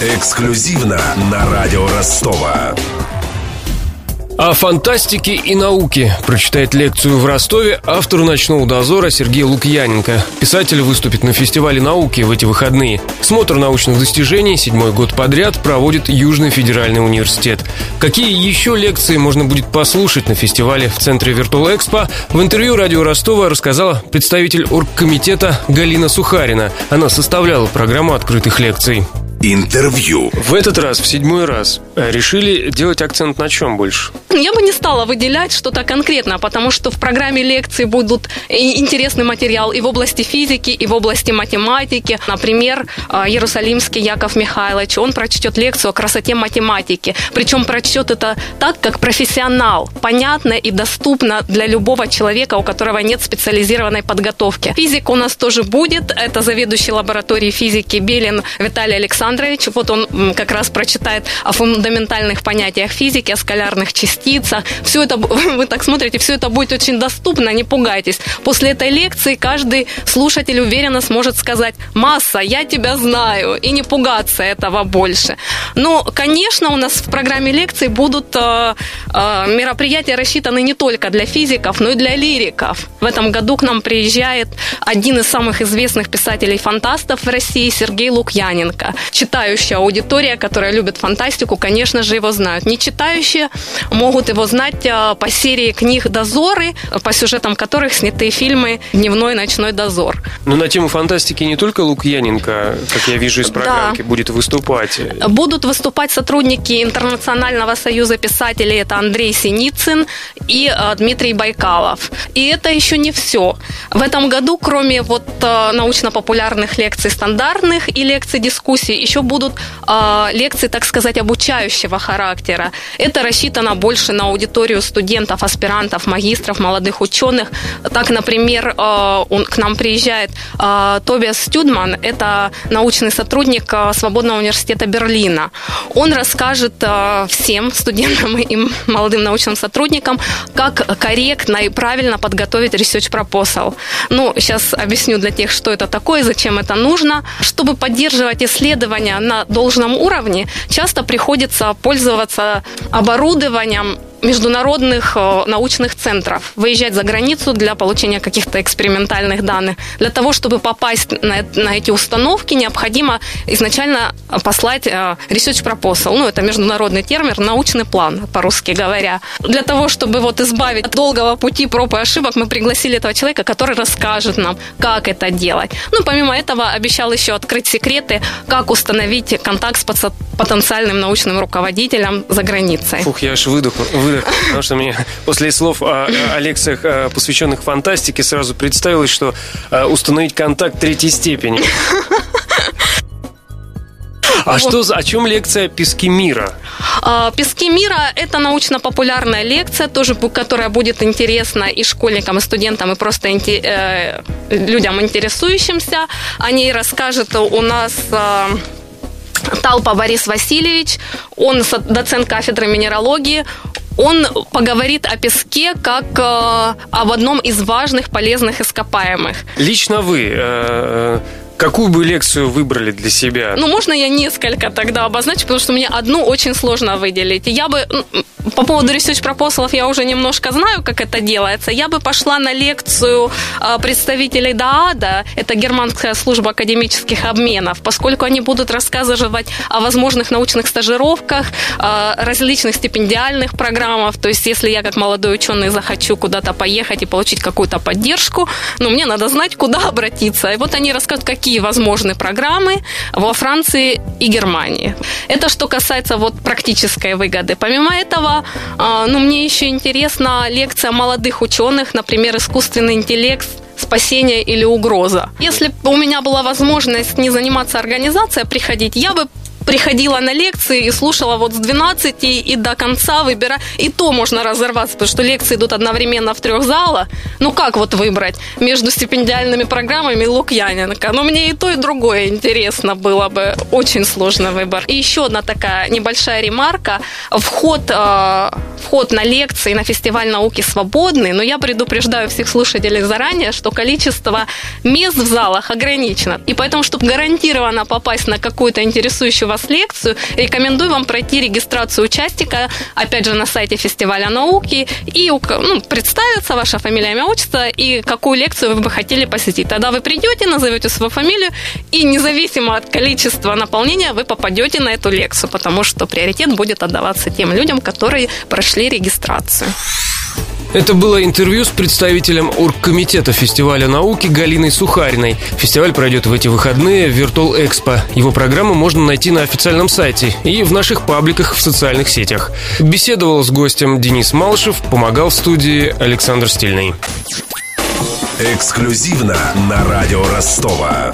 Эксклюзивно на радио Ростова. О фантастике и науке прочитает лекцию в Ростове автор «Ночного дозора» Сергей Лукьяненко. Писатель выступит на фестивале науки в эти выходные. Смотр научных достижений седьмой год подряд проводит Южный федеральный университет. Какие еще лекции можно будет послушать на фестивале в центре Виртуал Экспо, в интервью радио Ростова рассказала представитель оргкомитета Галина Сухарина. Она составляла программу открытых лекций. Интервью. В этот раз, в седьмой раз, решили делать акцент на чем больше? Я бы не стала выделять что-то конкретно, потому что в программе лекций будут интересный материал и в области физики, и в области математики. Например, а, Иерусалимский Яков Михайлович, он прочтет лекцию о красоте математики. Причем прочтет это так, как профессионал, понятно и доступно для любого человека, у которого нет специализированной подготовки. Физик у нас тоже будет. Это заведующий лабораторией физики Белин Виталий Александрович. Вот он как раз прочитает о фундаментальных понятиях физики, о скалярных частицах. Все это, вы так смотрите, все это будет очень доступно, не пугайтесь. После этой лекции каждый слушатель уверенно сможет сказать, масса, я тебя знаю, и не пугаться этого больше. Но, конечно, у нас в программе лекций будут э, э, мероприятия рассчитаны не только для физиков, но и для лириков. В этом году к нам приезжает один из самых известных писателей-фантастов в России Сергей Лукьяненко. Читающая аудитория, которая любит фантастику, конечно же, его знают. Не читающие могут его знать а, по серии книг «Дозоры», по сюжетам которых сняты фильмы «Дневной и ночной дозор». Но на тему фантастики не только Лукьяненко, как я вижу из программки, да. будет выступать. Будут выступать сотрудники Интернационального союза писателей. Это Андрей Синицын и а, Дмитрий Байкалов. И это еще не все. В этом году, кроме вот а, научно-популярных лекций стандартных и лекций дискуссий, еще будут лекции, так сказать, обучающего характера. Это рассчитано больше на аудиторию студентов, аспирантов, магистров, молодых ученых. Так, например, э, он, к нам приезжает э, Тобиас Стюдман, это научный сотрудник э, Свободного университета Берлина. Он расскажет всем студентам и молодым научным сотрудникам, как корректно и правильно подготовить research proposal. Ну, сейчас объясню для тех, что это такое, зачем это нужно. Чтобы поддерживать исследования на должном уровне, часто приходится пользоваться оборудованием, международных э, научных центров, выезжать за границу для получения каких-то экспериментальных данных. Для того, чтобы попасть на, на эти установки, необходимо изначально послать э, research proposal, ну, это международный термин, научный план, по-русски говоря. Для того, чтобы вот избавить от долгого пути проб и ошибок, мы пригласили этого человека, который расскажет нам, как это делать. Ну, помимо этого, обещал еще открыть секреты, как установить контакт с потенциальным научным руководителем за границей. Фух, я аж выдохнул выдох, потому что мне после слов о, о лекциях, посвященных фантастике, сразу представилось, что э, установить контакт третьей степени. А что за, о чем лекция «Пески мира»? А, «Пески мира» – это научно-популярная лекция, тоже, которая будет интересна и школьникам, и студентам, и просто э, людям, интересующимся. О ней расскажет у нас э, Талпа Борис Васильевич, он доцент кафедры минералогии, он поговорит о песке как э, об одном из важных полезных ископаемых. Лично вы э, Какую бы лекцию выбрали для себя? Ну, можно я несколько тогда обозначу, потому что мне одну очень сложно выделить. Я бы по поводу research пропоsalов я уже немножко знаю, как это делается. Я бы пошла на лекцию а, представителей ДААДа, это германская служба академических обменов, поскольку они будут рассказывать о возможных научных стажировках, а, различных стипендиальных программах. То есть, если я как молодой ученый захочу куда-то поехать и получить какую-то поддержку, ну, мне надо знать, куда обратиться. И вот они расскажут, какие какие возможны программы во Франции и Германии. Это что касается вот практической выгоды. Помимо этого, а, ну, мне еще интересна лекция молодых ученых, например, искусственный интеллект спасение или угроза. Если бы у меня была возможность не заниматься организацией, а приходить, я бы приходила на лекции и слушала вот с 12 и до конца выбирая. И то можно разорваться, потому что лекции идут одновременно в трех залах. Ну как вот выбрать между стипендиальными программами Лукьяненко? Ну мне и то, и другое интересно было бы. Очень сложный выбор. И еще одна такая небольшая ремарка. Вход, э, вход на лекции, на фестиваль науки свободный, но я предупреждаю всех слушателей заранее, что количество мест в залах ограничено. И поэтому, чтобы гарантированно попасть на какую-то интересующую вас лекцию, рекомендую вам пройти регистрацию участника, опять же, на сайте фестиваля науки, и ну, представиться, ваша фамилия, имя, отчество, и какую лекцию вы бы хотели посетить. Тогда вы придете, назовете свою фамилию, и независимо от количества наполнения вы попадете на эту лекцию, потому что приоритет будет отдаваться тем людям, которые прошли регистрацию. Это было интервью с представителем оргкомитета фестиваля науки Галиной Сухариной. Фестиваль пройдет в эти выходные в Virtual Expo. Его программу можно найти на официальном сайте и в наших пабликах в социальных сетях. Беседовал с гостем Денис Малышев, помогал в студии Александр Стильный. Эксклюзивно на радио Ростова.